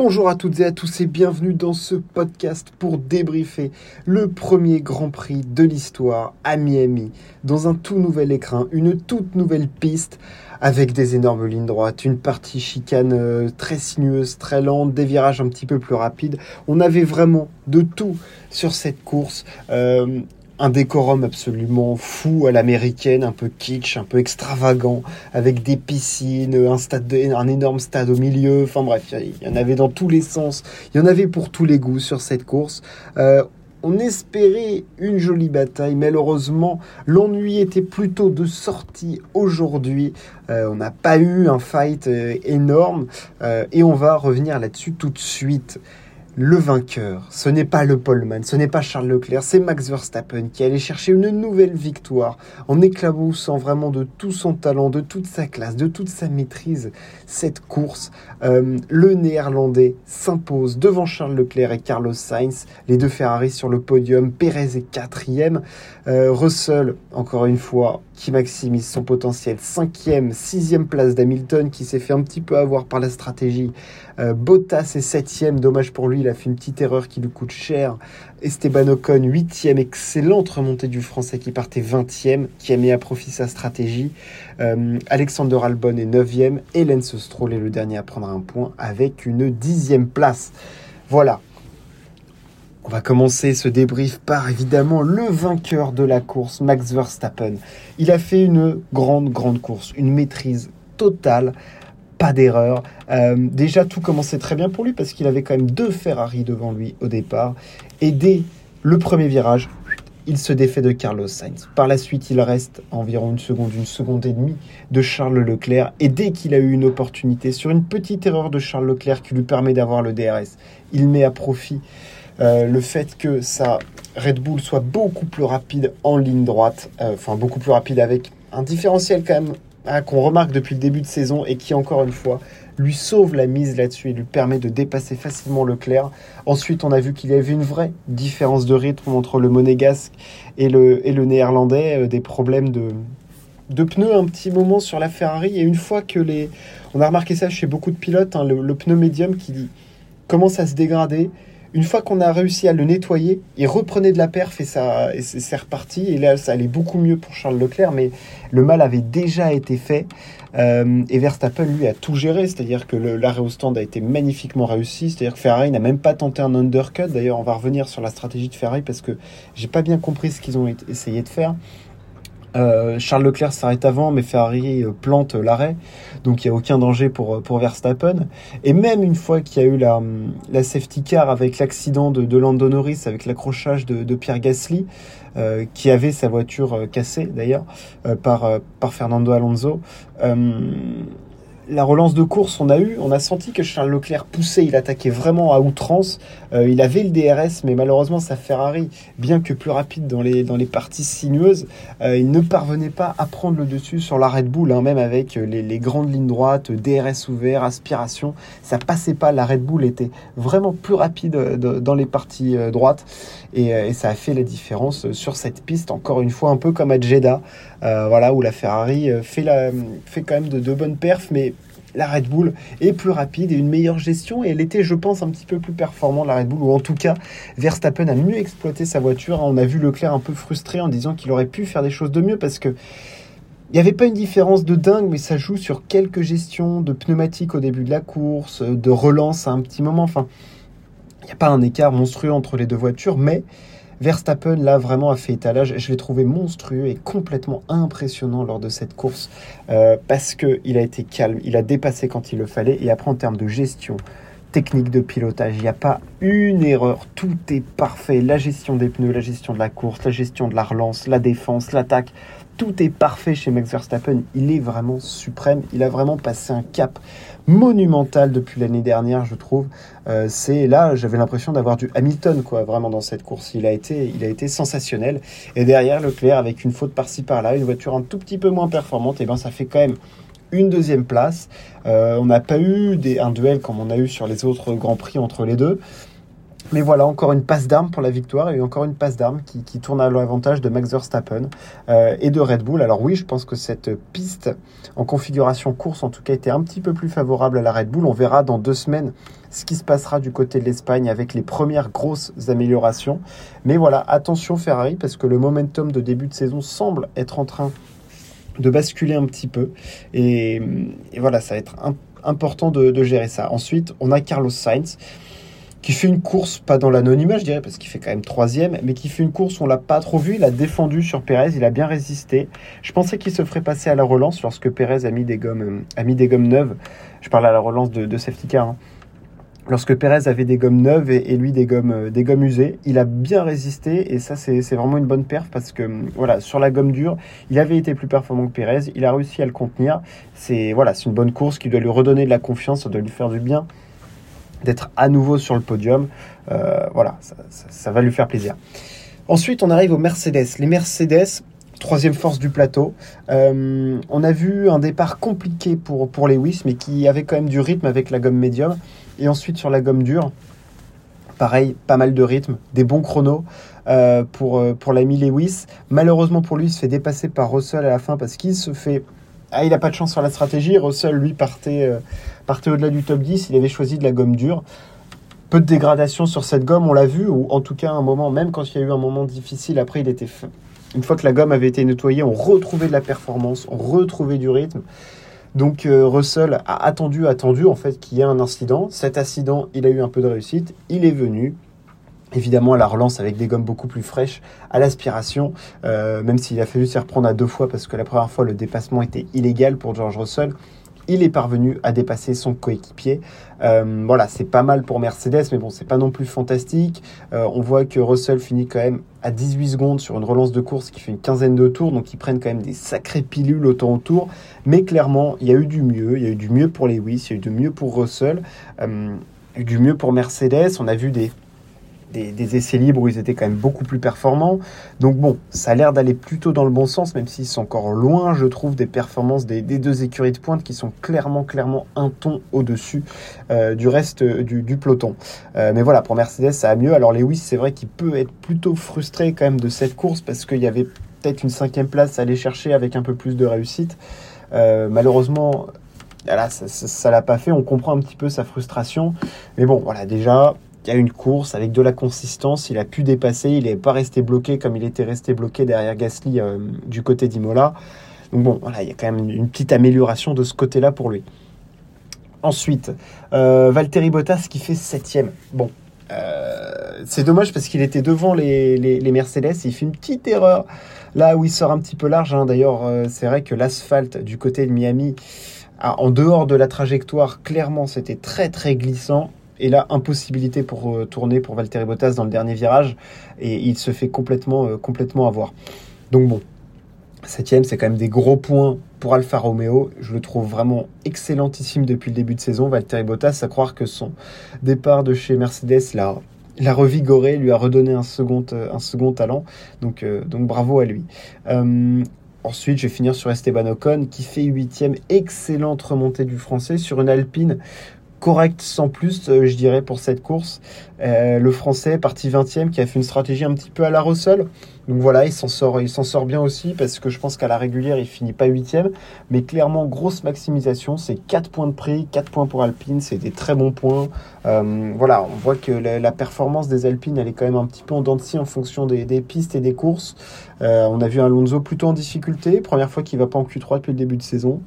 Bonjour à toutes et à tous et bienvenue dans ce podcast pour débriefer le premier Grand Prix de l'histoire à Miami dans un tout nouvel écran, une toute nouvelle piste avec des énormes lignes droites, une partie chicane euh, très sinueuse, très lente, des virages un petit peu plus rapides. On avait vraiment de tout sur cette course. Euh, un décorum absolument fou à l'américaine, un peu kitsch, un peu extravagant, avec des piscines, un, stade énorme stade au milieu. Enfin bref, il y en avait dans tous les sens. Il y en avait pour tous les goûts sur cette course. Euh, on espérait une jolie bataille, malheureusement, l'ennui était plutôt de sortie aujourd'hui. Euh, on n'a pas eu un fight euh, énorme et on va revenir là-dessus tout de suite le vainqueur, ce n'est pas le Poleman, ce n'est pas Charles Leclerc, c'est Max Verstappen qui allait chercher une nouvelle victoire en éclaboussant vraiment de tout son talent, de toute sa classe, de toute sa maîtrise cette course. Euh, le néerlandais s'impose devant Charles Leclerc et Carlos Sainz, les deux Ferrari sur le podium, Perez est quatrième, euh, Russell, encore une fois, qui maximise son potentiel, cinquième, sixième place d'Hamilton qui s'est fait un petit peu avoir par la stratégie. Euh, Bottas est septième, dommage pour lui, il a fait une petite erreur qui lui coûte cher. Esteban Ocon, huitième, excellente remontée du Français qui partait vingtième, qui a mis à profit sa stratégie. Euh, Alexander Albon est neuvième, et Lance Stroll est le dernier à prendre un point avec une dixième place. Voilà, on va commencer ce débrief par évidemment le vainqueur de la course, Max Verstappen. Il a fait une grande, grande course, une maîtrise totale pas d'erreur. Euh, déjà, tout commençait très bien pour lui parce qu'il avait quand même deux Ferrari devant lui au départ. Et dès le premier virage, il se défait de Carlos Sainz. Par la suite, il reste environ une seconde, une seconde et demie de Charles Leclerc. Et dès qu'il a eu une opportunité, sur une petite erreur de Charles Leclerc qui lui permet d'avoir le DRS, il met à profit euh, le fait que sa Red Bull soit beaucoup plus rapide en ligne droite, euh, enfin beaucoup plus rapide avec un différentiel quand même Qu'on remarque depuis le début de saison et qui, encore une fois, lui sauve la mise là-dessus et lui permet de dépasser facilement Leclerc. Ensuite, on a vu qu'il y avait une vraie différence de rythme entre le monégasque et le, et le néerlandais, euh, des problèmes de, de pneus un petit moment sur la Ferrari. Et une fois que les. On a remarqué ça chez beaucoup de pilotes, hein, le, pneu médium qui commence à se dégrader. Une fois qu'on a réussi à le nettoyer, il reprenait de la perf et, ça, et c'est reparti. Et là, ça allait beaucoup mieux pour Charles Leclerc, mais le mal avait déjà été fait. Euh, et Verstappen, lui, a tout géré. C'est-à-dire que l'arrêt au stand a été magnifiquement réussi. C'est-à-dire que Ferrari n'a même pas tenté un undercut. D'ailleurs, on va revenir sur la stratégie de Ferrari parce que j'ai pas bien compris ce qu'ils ont essayé de faire. Euh, Charles Leclerc s'arrête avant, mais Ferrari euh, plante l'arrêt. Donc il n'y a aucun danger pour, euh, Verstappen. Et même une fois qu'il y a eu la, la safety car avec l'accident de, de Lando Norris, avec l'accrochage de, Pierre Gasly, qui avait sa voiture cassée d'ailleurs par Fernando Alonso, la relance de course, on a eu, on a senti que Charles Leclerc poussait, il attaquait vraiment à outrance. Euh, il avait le DRS, mais malheureusement sa Ferrari, bien que plus rapide dans les, dans les parties sinueuses, euh, il ne parvenait pas à prendre le dessus sur la Red Bull, hein, même avec les, grandes lignes droites, DRS ouvert, aspiration, ça passait pas. La Red Bull était vraiment plus rapide euh, dans les parties droites et, ça a fait la différence sur cette piste. Encore une fois, un peu comme à Jeddah, voilà où la Ferrari fait, la, fait quand même de, de bonnes perfs, mais la Red Bull est plus rapide et une meilleure gestion. Et elle était, je pense, un petit peu plus performant, la Red Bull, ou en tout cas, Verstappen a mieux exploité sa voiture. On a vu Leclerc un peu frustré en disant qu'il aurait pu faire des choses de mieux parce que. Il n'y avait pas une différence de dingue, mais ça joue sur quelques gestions de pneumatiques au début de la course, de relance à un petit moment. Enfin, il n'y a pas un écart monstrueux entre les deux voitures, mais Verstappen, là, vraiment a fait étalage. Je l'ai trouvé monstrueux et complètement impressionnant lors de cette course euh, parce qu'il a été calme, il a dépassé quand il le fallait. Et après, en termes de gestion, technique de pilotage, il n'y a pas une erreur, tout est parfait. La gestion des pneus, la gestion de la course, la gestion de la relance, la défense, l'attaque, tout est parfait chez Max Verstappen. Il est vraiment suprême. Il a vraiment passé un cap monumental depuis l'année dernière, je trouve. Euh, c'est là, j'avais l'impression d'avoir du Hamilton, quoi, vraiment dans cette course. Il a été, il a été sensationnel. Et derrière Leclerc, avec une faute par-ci par-là, une voiture un tout petit peu moins performante, et eh ben ça fait quand même une deuxième place. Euh, on n'a pas eu des, un duel comme on a eu sur les autres grands prix entre les deux. Mais voilà, encore une passe d'armes pour la victoire et encore une passe d'armes qui, tourne à l'avantage de Max Verstappen euh, et de Red Bull. Alors oui, je pense que cette piste en configuration course, en tout cas, était un petit peu plus favorable à la Red Bull. On verra dans deux semaines ce qui se passera du côté de l'Espagne avec les premières grosses améliorations. Mais voilà, attention Ferrari parce que le momentum de début de saison semble être en train de basculer un petit peu. Et, voilà, ça va être important de, gérer ça. Ensuite, on a Carlos Sainz qui fait une course, pas dans l'anonymat, je dirais, parce qu'il fait quand même troisième, mais qui fait une course, on l'a pas trop vu, il a défendu sur Pérez, il a bien résisté. Je pensais qu'il se ferait passer à la relance lorsque Pérez a mis des gommes, a mis des gommes neuves. Je parle à la relance de, de safety car. Hein. Lorsque Pérez avait des gommes neuves et, lui des gommes, euh, des gommes usées, il a bien résisté et ça c'est vraiment une bonne perf parce que voilà sur la gomme dure, il avait été plus performant que Pérez, il a réussi à le contenir. C'est voilà, c'est une bonne course qui doit lui redonner de la confiance, ça doit lui faire du bien d'être à nouveau sur le podium. Euh, voilà, ça, va lui faire plaisir. Ensuite, on arrive aux Mercedes. Les Mercedes, troisième force du plateau. Euh, on a vu un départ compliqué pour, Lewis, mais qui avait quand même du rythme avec la gomme médium. Et ensuite, sur la gomme dure, pareil, pas mal de rythme, des bons chronos euh, pour, pour l'ami Lewis. Malheureusement pour lui, il se fait dépasser par Russell à la fin parce qu'il se fait ah, il n'a pas de chance sur la stratégie. Russell, lui, partait, euh, partait au-delà du top 10. Il avait choisi de la gomme dure. Peu de dégradation sur cette gomme, on l'a vu, ou en tout cas un moment, même quand il y a eu un moment difficile, après il était. Une fois que la gomme avait été nettoyée, on retrouvait de la performance, on retrouvait du rythme. Donc euh, Russell a attendu, attendu en fait qu'il y ait un incident. Cet incident, il a eu un peu de réussite. Il est venu, Évidemment, à la relance avec des gommes beaucoup plus fraîches, à l'aspiration, euh, même s'il a fallu s'y reprendre à deux fois parce que la première fois le dépassement était illégal pour George Russell, il est parvenu à dépasser son coéquipier. Euh, voilà, c'est pas mal pour Mercedes, mais bon, c'est pas non plus fantastique. Euh, on voit que Russell finit quand même à 18 secondes sur une relance de course qui fait une quinzaine de tours, donc ils prennent quand même des sacrées pilules au temps autour. Mais clairement, il y a eu du mieux, il y a eu du mieux pour Lewis, il y a eu du mieux pour Russell, il y a eu du mieux pour Mercedes. On a vu des des, essais libres où ils étaient quand même beaucoup plus performants. Donc bon, ça a l'air d'aller plutôt dans le bon sens, même s'ils sont encore loin, je trouve, des performances des, deux écuries de pointe qui sont clairement, clairement un ton au-dessus euh, du reste du, peloton. Euh, mais voilà, pour Mercedes, ça a mieux. Alors Lewis, c'est vrai qu'il peut être plutôt frustré quand même de cette course parce qu'il y avait peut-être une cinquième place à aller chercher avec un peu plus de réussite. Euh, malheureusement, voilà, ça l'a pas fait. On comprend un petit peu sa frustration. Mais bon, voilà, déjà, il y a une course avec de la consistance, il a pu dépasser, il n'est pas resté bloqué comme il était resté bloqué derrière Gasly euh, du côté d'Imola. Donc bon, voilà, il y a quand même une petite amélioration de ce côté-là pour lui. Ensuite, euh, Valtteri Bottas qui fait septième. Bon, euh, c'est dommage parce qu'il était devant les, Mercedes il fait une petite erreur là où il sort un petit peu large. Hein. D'ailleurs, c'est vrai que l'asphalte du côté de Miami, ah, en dehors de la trajectoire, clairement, c'était très très glissant. Et là, impossibilité pour euh, tourner pour Valtteri Bottas dans le dernier virage. Et il se fait complètement, euh, complètement avoir. Donc bon, septième, c'est quand même des gros points pour Alfa Romeo. Je le trouve vraiment excellentissime depuis le début de saison. Valtteri Bottas, à croire que son départ de chez Mercedes l'a l'a revigoré, lui a redonné un second, euh, un second talent. Donc, donc bravo à lui. ensuite, je vais finir sur Esteban Ocon qui fait huitième. Excellente remontée du français sur une Alpine correct sans plus, euh, je dirais, pour cette course. Euh, le Français, parti 20e, qui a fait une stratégie un petit peu à la Russell. Donc voilà, il s'en sort, il s'en sort bien aussi parce que je pense qu'à la régulière, il finit pas 8e. Mais clairement, grosse maximisation. C'est 4 points de prix, 4 points pour Alpine. C'est des très bons points. Euh, voilà, on voit que la, performance des Alpines, elle est quand même un petit peu en dents de scie en fonction des, pistes et des courses. on a vu Alonso plutôt en difficulté. Première fois qu'il va pas en Q3 depuis le début de saison.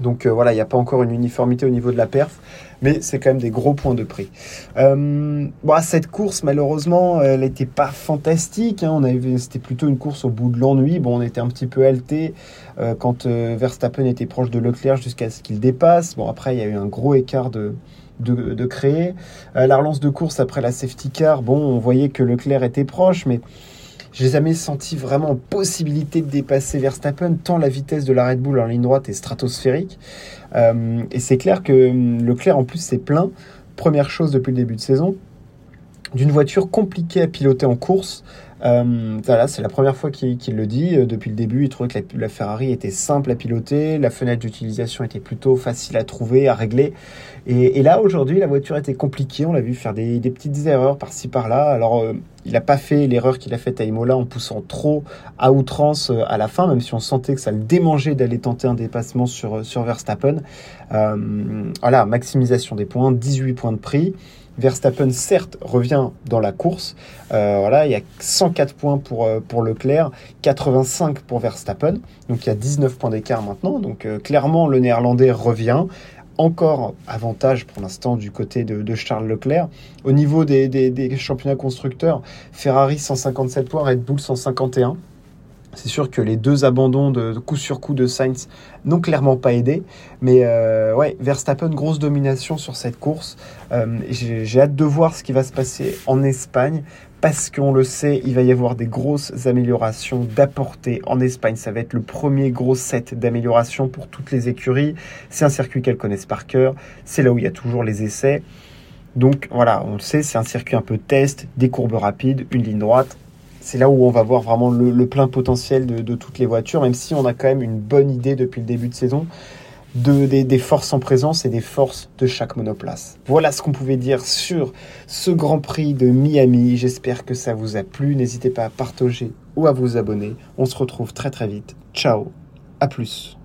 Donc euh, voilà, il n'y a pas encore une uniformité au niveau de la perf, mais c'est quand même des gros points de prix. Euh, bon, cette course, malheureusement, elle n'était pas fantastique. Hein. c'était plutôt une course au bout de l'ennui. Bon, on était un petit peu halté euh, quand Verstappen était proche de Leclerc jusqu'à ce qu'il dépasse. Bon, après, il y a eu un gros écart de, de, de créer. la relance de course après la safety car, bon, on voyait que Leclerc était proche, mais j'ai jamais senti vraiment possibilité de dépasser Verstappen, tant la vitesse de la Red Bull en ligne droite est stratosphérique. Euh, et c'est clair que hum, Leclerc, en plus, c'est plein. Première chose depuis le début de saison, d'une voiture compliquée à piloter en course. Euh, voilà, c'est la première fois qu'il le dit. Euh, depuis le début, il trouvait que la, Ferrari était simple à piloter, la fenêtre d'utilisation était plutôt facile à trouver, à régler. Et, là, aujourd'hui, la voiture était compliquée. On l'a vu faire des, petites erreurs par-ci par-là. Alors, euh, il n'a pas fait l'erreur qu'il a faite à Imola en poussant trop à outrance à la fin, même si on sentait que ça le démangeait d'aller tenter un dépassement sur, sur Verstappen. voilà, maximisation des points, 18 points de prix. Verstappen, certes, revient dans la course. Euh, il y a 104 points pour, euh, Leclerc, 85 pour Verstappen. Donc il y a 19 points d'écart maintenant. Donc euh, clairement, le néerlandais revient. Encore avantage pour l'instant du côté de, Charles Leclerc. Au niveau des, des championnats constructeurs, Ferrari 157 points, Red Bull 151. C'est sûr que les deux abandons de, coup sur coup de Sainz n'ont clairement pas aidé. Mais euh, ouais, Verstappen, grosse domination sur cette course. Euh, j'ai hâte de voir ce qui va se passer en Espagne. Parce qu'on le sait, il va y avoir des grosses améliorations d'apporter en Espagne. Ça va être le premier gros set d'amélioration pour toutes les écuries. C'est un circuit qu'elles connaissent par cœur. C'est là où il y a toujours les essais. Donc voilà, on le sait, c'est un circuit un peu test, des courbes rapides, une ligne droite c'est là où on va voir vraiment le, plein potentiel de, toutes les voitures, même si on a quand même une bonne idée depuis le début de saison de, des, forces en présence et des forces de chaque monoplace. Voilà ce qu'on pouvait dire sur ce Grand Prix de Miami. J'espère que ça vous a plu. N'hésitez pas à partager ou à vous abonner. On se retrouve très très vite. Ciao, à plus.